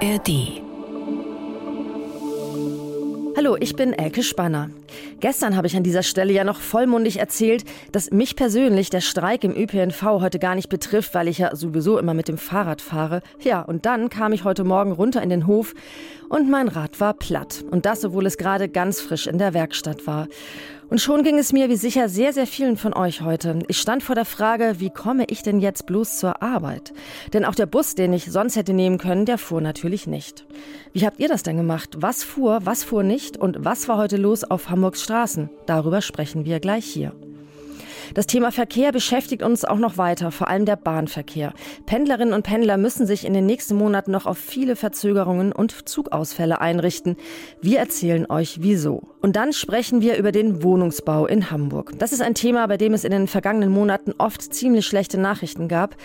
ARD. Hallo, ich bin Elke Spanner. Gestern habe ich an dieser Stelle ja noch vollmundig erzählt, dass mich persönlich der Streik im ÖPNV heute gar nicht betrifft, weil ich ja sowieso immer mit dem Fahrrad fahre. Ja, und dann kam ich heute Morgen runter in den Hof und mein Rad war platt. Und das, obwohl es gerade ganz frisch in der Werkstatt war. Und schon ging es mir wie sicher sehr, sehr vielen von euch heute. Ich stand vor der Frage, wie komme ich denn jetzt bloß zur Arbeit? Denn auch der Bus, den ich sonst hätte nehmen können, der fuhr natürlich nicht. Wie habt ihr das denn gemacht? Was fuhr, was fuhr nicht und was war heute los auf Hamburgs Straßen? Darüber sprechen wir gleich hier. Das Thema Verkehr beschäftigt uns auch noch weiter, vor allem der Bahnverkehr. Pendlerinnen und Pendler müssen sich in den nächsten Monaten noch auf viele Verzögerungen und Zugausfälle einrichten. Wir erzählen euch wieso. Und dann sprechen wir über den Wohnungsbau in Hamburg. Das ist ein Thema, bei dem es in den vergangenen Monaten oft ziemlich schlechte Nachrichten gab.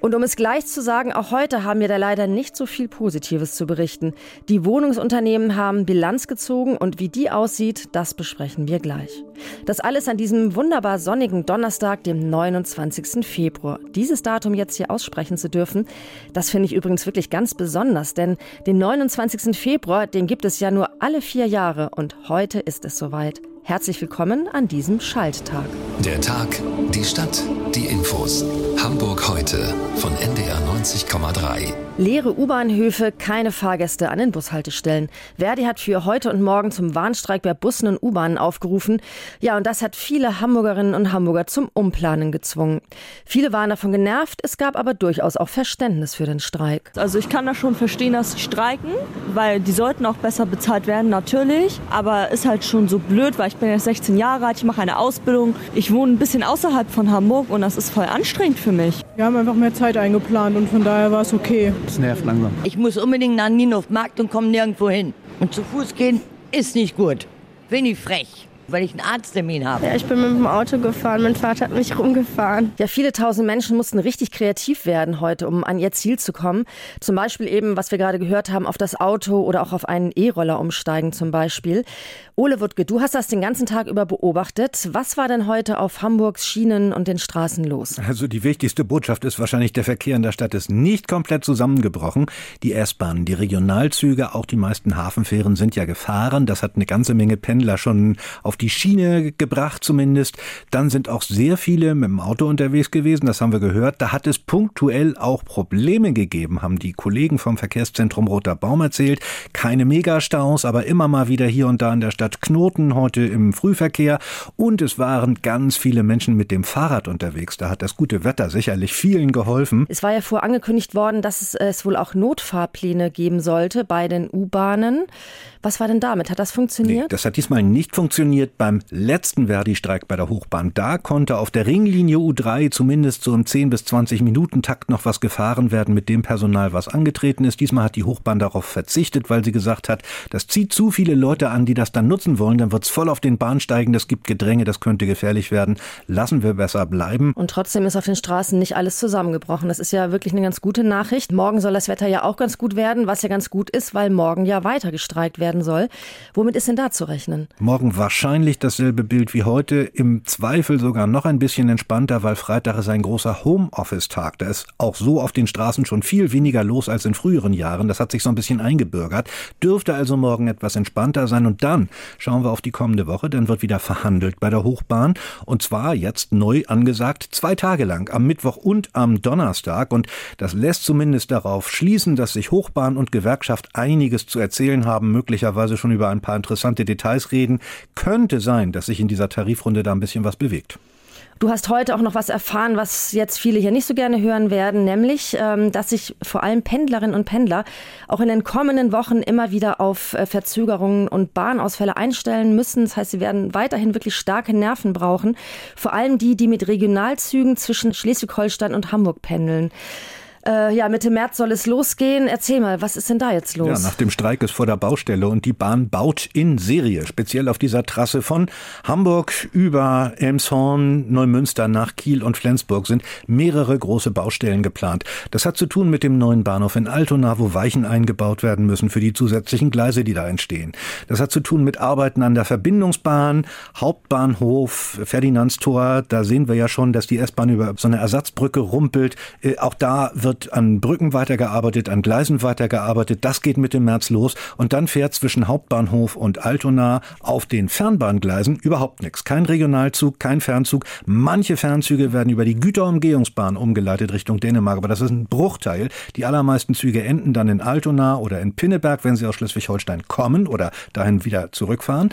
Und um es gleich zu sagen, auch heute haben wir da leider nicht so viel Positives zu berichten. Die Wohnungsunternehmen haben Bilanz gezogen und wie die aussieht, das besprechen wir gleich. Das alles an diesem wunderbar sonnigen Donnerstag, dem 29. Februar. Dieses Datum jetzt hier aussprechen zu dürfen, das finde ich übrigens wirklich ganz besonders, denn den 29. Februar, den gibt es ja nur alle vier Jahre und heute ist es soweit. Herzlich willkommen an diesem Schalttag. Der Tag, die Stadt, die Infos. Hamburg heute von NDR 90,3. Leere U-Bahnhöfe, keine Fahrgäste an den Bushaltestellen. Verdi hat für heute und morgen zum Warnstreik bei Bussen und U-Bahnen aufgerufen. Ja, und das hat viele Hamburgerinnen und Hamburger zum Umplanen gezwungen. Viele waren davon genervt, es gab aber durchaus auch Verständnis für den Streik. Also ich kann das schon verstehen, dass sie streiken, weil die sollten auch besser bezahlt werden, natürlich. Aber ist halt schon so blöd, weil ich bin jetzt 16 Jahre alt, ich mache eine Ausbildung. Ich wohne ein bisschen außerhalb von Hamburg und das ist voll anstrengend für mich. Wir haben einfach mehr Zeit eingeplant und von daher war es okay. Das nervt langsam. Ich muss unbedingt nach Ninov-Markt und komme nirgendwo hin. Und zu Fuß gehen ist nicht gut. Wenig frech weil ich einen Arzttermin habe. Ja, ich bin mit dem Auto gefahren. Mein Vater hat mich rumgefahren. Ja, viele tausend Menschen mussten richtig kreativ werden heute, um an ihr Ziel zu kommen. Zum Beispiel eben, was wir gerade gehört haben, auf das Auto oder auch auf einen E-Roller umsteigen zum Beispiel. Ole Wuttke, du hast das den ganzen Tag über beobachtet. Was war denn heute auf Hamburgs Schienen und den Straßen los? Also die wichtigste Botschaft ist wahrscheinlich, der Verkehr in der Stadt ist nicht komplett zusammengebrochen. Die S-Bahnen, die Regionalzüge, auch die meisten Hafenfähren sind ja gefahren. Das hat eine ganze Menge Pendler schon auf die Schiene gebracht zumindest. Dann sind auch sehr viele mit dem Auto unterwegs gewesen, das haben wir gehört. Da hat es punktuell auch Probleme gegeben, haben die Kollegen vom Verkehrszentrum Roter Baum erzählt. Keine Megastaus, aber immer mal wieder hier und da in der Stadt Knoten, heute im Frühverkehr. Und es waren ganz viele Menschen mit dem Fahrrad unterwegs. Da hat das gute Wetter sicherlich vielen geholfen. Es war ja vor angekündigt worden, dass es, es wohl auch Notfahrpläne geben sollte bei den U-Bahnen. Was war denn damit? Hat das funktioniert? Nee, das hat diesmal nicht funktioniert beim letzten Verdi-Streik bei der Hochbahn. Da konnte auf der Ringlinie U3 zumindest so im 10 bis 20 Minuten Takt noch was gefahren werden mit dem Personal, was angetreten ist. Diesmal hat die Hochbahn darauf verzichtet, weil sie gesagt hat, das zieht zu viele Leute an, die das dann nutzen wollen. Dann wird's voll auf den Bahnsteigen, das gibt Gedränge, das könnte gefährlich werden. Lassen wir besser bleiben. Und trotzdem ist auf den Straßen nicht alles zusammengebrochen. Das ist ja wirklich eine ganz gute Nachricht. Morgen soll das Wetter ja auch ganz gut werden, was ja ganz gut ist, weil morgen ja weiter gestreikt werden werden soll. Womit ist denn da zu rechnen? Morgen wahrscheinlich dasselbe Bild wie heute, im Zweifel sogar noch ein bisschen entspannter, weil Freitag ist ein großer Homeoffice-Tag. Da ist auch so auf den Straßen schon viel weniger los als in früheren Jahren. Das hat sich so ein bisschen eingebürgert. Dürfte also morgen etwas entspannter sein. Und dann schauen wir auf die kommende Woche. Dann wird wieder verhandelt bei der Hochbahn. Und zwar jetzt neu angesagt, zwei Tage lang, am Mittwoch und am Donnerstag. Und das lässt zumindest darauf schließen, dass sich Hochbahn und Gewerkschaft einiges zu erzählen haben, möglicherweise schon über ein paar interessante Details reden. Könnte sein, dass sich in dieser Tarifrunde da ein bisschen was bewegt. Du hast heute auch noch was erfahren, was jetzt viele hier nicht so gerne hören werden, nämlich, ähm, dass sich vor allem Pendlerinnen und Pendler auch in den kommenden Wochen immer wieder auf äh, Verzögerungen und Bahnausfälle einstellen müssen. Das heißt, sie werden weiterhin wirklich starke Nerven brauchen. Vor allem die, die mit Regionalzügen zwischen Schleswig-Holstein und Hamburg pendeln. Äh, ja, Mitte März soll es losgehen. Erzähl mal, was ist denn da jetzt los? Ja, nach dem Streik ist vor der Baustelle und die Bahn baut in Serie, speziell auf dieser Trasse von Hamburg über Elmshorn, Neumünster nach Kiel und Flensburg sind mehrere große Baustellen geplant. Das hat zu tun mit dem neuen Bahnhof in Altona, wo Weichen eingebaut werden müssen für die zusätzlichen Gleise, die da entstehen. Das hat zu tun mit Arbeiten an der Verbindungsbahn, Hauptbahnhof, Ferdinandstor. Da sehen wir ja schon, dass die S-Bahn über so eine Ersatzbrücke rumpelt. Äh, auch da wird wird an Brücken weitergearbeitet, an Gleisen weitergearbeitet. Das geht Mitte März los. Und dann fährt zwischen Hauptbahnhof und Altona auf den Fernbahngleisen überhaupt nichts. Kein Regionalzug, kein Fernzug. Manche Fernzüge werden über die Güterumgehungsbahn umgeleitet Richtung Dänemark. Aber das ist ein Bruchteil. Die allermeisten Züge enden dann in Altona oder in Pinneberg, wenn sie aus Schleswig-Holstein kommen oder dahin wieder zurückfahren.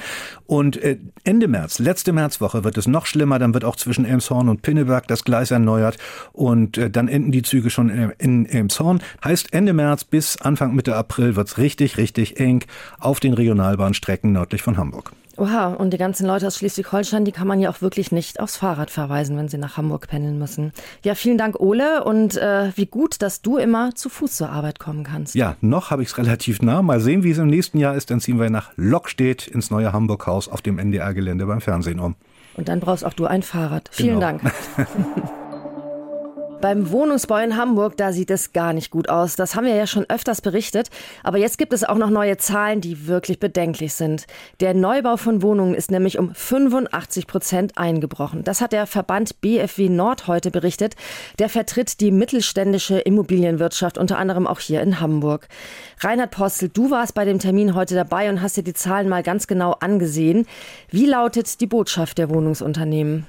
Und äh, Ende März, letzte Märzwoche wird es noch schlimmer. Dann wird auch zwischen Elmshorn und Pinneberg das Gleis erneuert. Und äh, dann enden die Züge schon in, in Elmshorn. Heißt Ende März bis Anfang Mitte April wird's richtig, richtig eng auf den Regionalbahnstrecken nördlich von Hamburg. Oha, und die ganzen Leute aus Schleswig-Holstein, die kann man ja auch wirklich nicht aufs Fahrrad verweisen, wenn sie nach Hamburg pendeln müssen. Ja, vielen Dank, Ole, und äh, wie gut, dass du immer zu Fuß zur Arbeit kommen kannst. Ja, noch habe ich es relativ nah. Mal sehen, wie es im nächsten Jahr ist. Dann ziehen wir nach Lockstedt ins neue Hamburg-Haus auf dem NDR-Gelände beim Fernsehen um. Und dann brauchst auch du ein Fahrrad. Vielen Genau. Dank. Beim Wohnungsbau in Hamburg, da sieht es gar nicht gut aus. Das haben wir ja schon öfters berichtet. Aber jetzt gibt es auch noch neue Zahlen, die wirklich bedenklich sind. Der Neubau von Wohnungen ist nämlich um 85 Prozent eingebrochen. Das hat der Verband BFW Nord heute berichtet. Der vertritt die mittelständische Immobilienwirtschaft, unter anderem auch hier in Hamburg. Reinhard Postel, du warst bei dem Termin heute dabei und hast dir die Zahlen mal ganz genau angesehen. Wie lautet die Botschaft der Wohnungsunternehmen?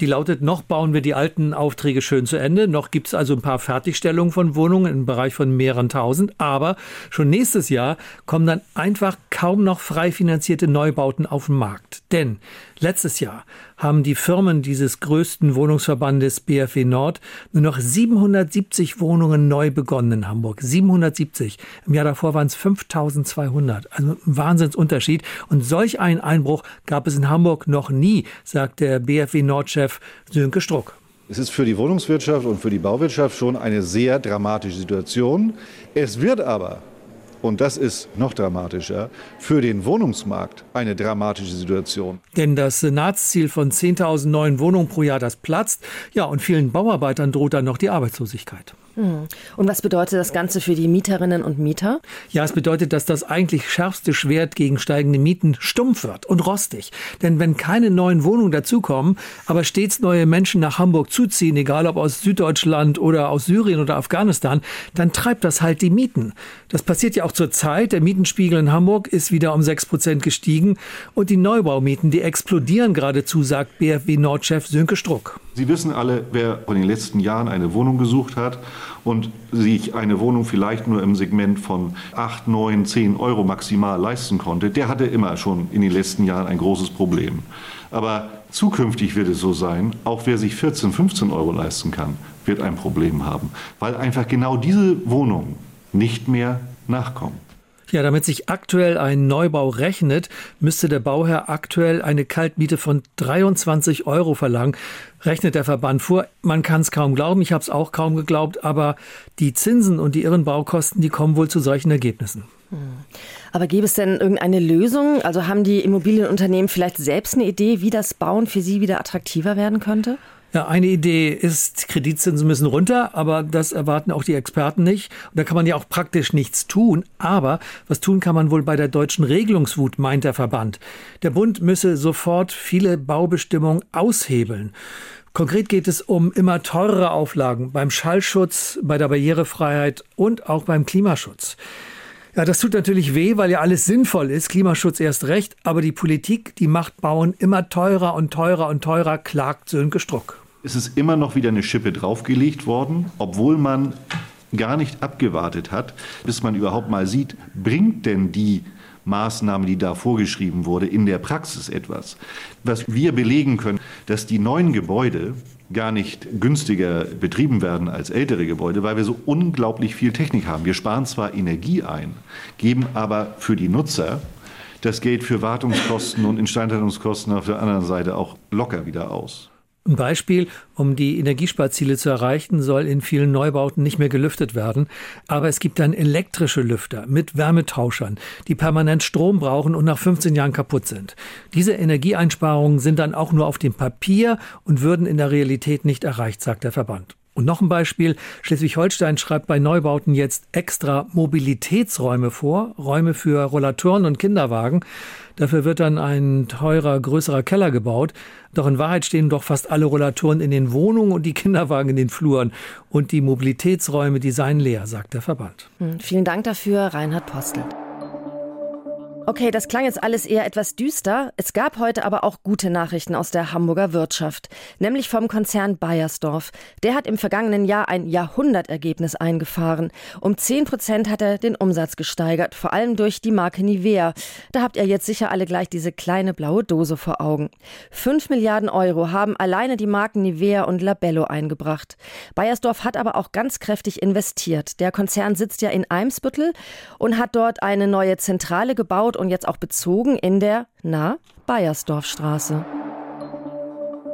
Die lautet, noch bauen wir die alten Aufträge schön zu Ende, noch gibt es also ein paar Fertigstellungen von Wohnungen im Bereich von mehreren tausend, aber schon nächstes Jahr kommen dann einfach kaum noch frei finanzierte Neubauten auf den Markt. Denn letztes Jahr haben die Firmen dieses größten Wohnungsverbandes BFW Nord nur noch 770 Wohnungen neu begonnen in Hamburg. 770. Im Jahr davor waren es 5200. Also ein Wahnsinnsunterschied. Und solch einen Einbruch gab es in Hamburg noch nie, sagt der BFW Nord-Chef Sönke Struck. Es ist für die Wohnungswirtschaft und für die Bauwirtschaft schon eine sehr dramatische Situation. Es wird aber, und das ist noch dramatischer, für den Wohnungsmarkt eine dramatische Situation. Denn das Senatsziel von 10.000 neuen Wohnungen pro Jahr, das platzt. Ja, und vielen Bauarbeitern droht dann noch die Arbeitslosigkeit. Hm. Und was bedeutet das Ganze für die Mieterinnen und Mieter? Ja, es bedeutet, dass das eigentlich schärfste Schwert gegen steigende Mieten stumpf wird und rostig. Denn wenn keine neuen Wohnungen dazukommen, aber stets neue Menschen nach Hamburg zuziehen, egal ob aus Süddeutschland oder aus Syrien oder Afghanistan, dann treibt das halt die Mieten. Das passiert ja auch zur Zeit. Der Mietenspiegel in Hamburg ist wieder um 6 Prozent gestiegen und die Neubaumieten, die explodieren geradezu, sagt BFW Nordchef Sönke Struck. Sie wissen alle, wer in den letzten Jahren eine Wohnung gesucht hat und sich eine Wohnung vielleicht nur im Segment von 8, 9, 10 Euro maximal leisten konnte, der hatte immer schon in den letzten Jahren ein großes Problem. Aber zukünftig wird es so sein, auch wer sich 14, 15 Euro leisten kann, wird ein Problem haben, weil einfach genau diese Wohnungen nicht mehr nachkommen. Ja, damit sich aktuell ein Neubau rechnet, müsste der Bauherr aktuell eine Kaltmiete von 23 Euro verlangen, rechnet der Verband vor. Man kann es kaum glauben, ich habe es auch kaum geglaubt, aber die Zinsen und die irren Baukosten, die kommen wohl zu solchen Ergebnissen. Aber gäbe es denn irgendeine Lösung? Also haben die Immobilienunternehmen vielleicht selbst eine Idee, wie das Bauen für sie wieder attraktiver werden könnte? Ja, eine Idee ist, Kreditzinsen müssen runter, aber das erwarten auch die Experten nicht. Und da kann man ja auch praktisch nichts tun. Aber was tun kann man wohl bei der deutschen Regelungswut, meint der Verband. Der Bund müsse sofort viele Baubestimmungen aushebeln. Konkret geht es um immer teurere Auflagen beim Schallschutz, bei der Barrierefreiheit und auch beim Klimaschutz. Ja, das tut natürlich weh, weil ja alles sinnvoll ist, Klimaschutz erst recht, aber die Politik, die macht Bauen immer teurer und teurer und teurer, klagt Sönke Struck. Es ist immer noch wieder eine Schippe draufgelegt worden, obwohl man gar nicht abgewartet hat, bis man überhaupt mal sieht, bringt denn die Maßnahme, die da vorgeschrieben wurde, in der Praxis etwas. Was wir belegen können, dass die neuen Gebäude gar nicht günstiger betrieben werden als ältere Gebäude, weil wir so unglaublich viel Technik haben. Wir sparen zwar Energie ein, geben aber für die Nutzer das Geld für Wartungskosten und Instandhaltungskosten auf der anderen Seite auch locker wieder aus. Ein Beispiel, um die Energiesparziele zu erreichen, soll in vielen Neubauten nicht mehr gelüftet werden. Aber es gibt dann elektrische Lüfter mit Wärmetauschern, die permanent Strom brauchen und nach 15 Jahren kaputt sind. Diese Energieeinsparungen sind dann auch nur auf dem Papier und würden in der Realität nicht erreicht, sagt der Verband. Und noch ein Beispiel. Schleswig-Holstein schreibt bei Neubauten jetzt extra Mobilitätsräume vor, Räume für Rollatoren und Kinderwagen. Dafür wird dann ein teurer, größerer Keller gebaut. Doch in Wahrheit stehen doch fast alle Rollatoren in den Wohnungen und die Kinderwagen in den Fluren. Und die Mobilitätsräume, die seien leer, sagt der Verband. Hm, vielen Dank dafür, Reinhard Postel. Okay, das klang jetzt alles eher etwas düster. Es gab heute aber auch gute Nachrichten aus der Hamburger Wirtschaft, nämlich vom Konzern Bayersdorf. Der hat im vergangenen Jahr ein Jahrhundertergebnis eingefahren. Um 10 Prozent hat er den Umsatz gesteigert, vor allem durch die Marke Nivea. Da habt ihr jetzt sicher alle gleich diese kleine blaue Dose vor Augen. 5 Milliarden Euro haben alleine die Marken Nivea und Labello eingebracht. Bayersdorf hat aber auch ganz kräftig investiert. Der Konzern sitzt ja in Eimsbüttel und hat dort eine neue Zentrale gebaut und jetzt auch bezogen in der, na, Bayersdorfstraße.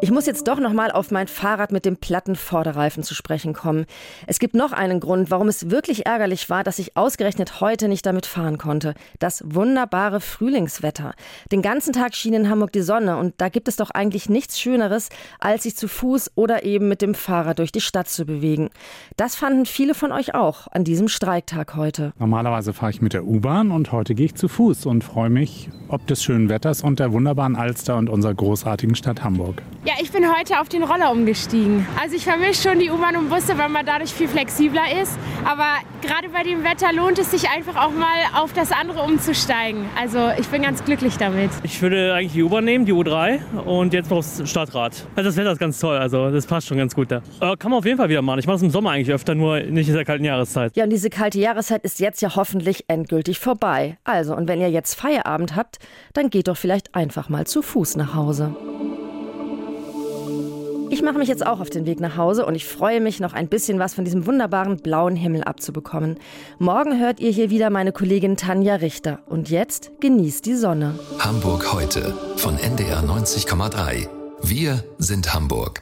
Ich muss jetzt doch noch mal auf mein Fahrrad mit dem platten Vorderreifen zu sprechen kommen. Es gibt noch einen Grund, warum es wirklich ärgerlich war, dass ich ausgerechnet heute nicht damit fahren konnte. Das wunderbare Frühlingswetter. Den ganzen Tag schien in Hamburg die Sonne und da gibt es doch eigentlich nichts Schöneres, als sich zu Fuß oder eben mit dem Fahrrad durch die Stadt zu bewegen. Das fanden viele von euch auch an diesem Streiktag heute. Normalerweise fahre ich mit der U-Bahn und heute gehe ich zu Fuß und freue mich ob des schönen Wetters und der wunderbaren Alster und unserer großartigen Stadt Hamburg. Ja, ja, ich bin heute auf den Roller umgestiegen. Also ich vermisse schon die U-Bahn und Busse, weil man dadurch viel flexibler ist. Aber gerade bei dem Wetter lohnt es sich einfach auch mal auf das andere umzusteigen. Also ich bin ganz glücklich damit. Ich würde eigentlich die U-Bahn nehmen, die U3 und jetzt noch das Stadtrad. Also das Wetter ist ganz toll, also das passt schon ganz gut da. Aber kann man auf jeden Fall wieder machen. Ich mache es im Sommer eigentlich öfter, nur nicht in der kalten Jahreszeit. Ja, und diese kalte Jahreszeit ist jetzt ja hoffentlich endgültig vorbei. Also, und wenn ihr jetzt Feierabend habt, dann geht doch vielleicht einfach mal zu Fuß nach Hause. Ich mache mich jetzt auch auf den Weg nach Hause und ich freue mich, noch ein bisschen was von diesem wunderbaren blauen Himmel abzubekommen. Morgen hört ihr hier wieder meine Kollegin Tanja Richter. Und jetzt genießt die Sonne. Hamburg heute von NDR 90,3. Wir sind Hamburg.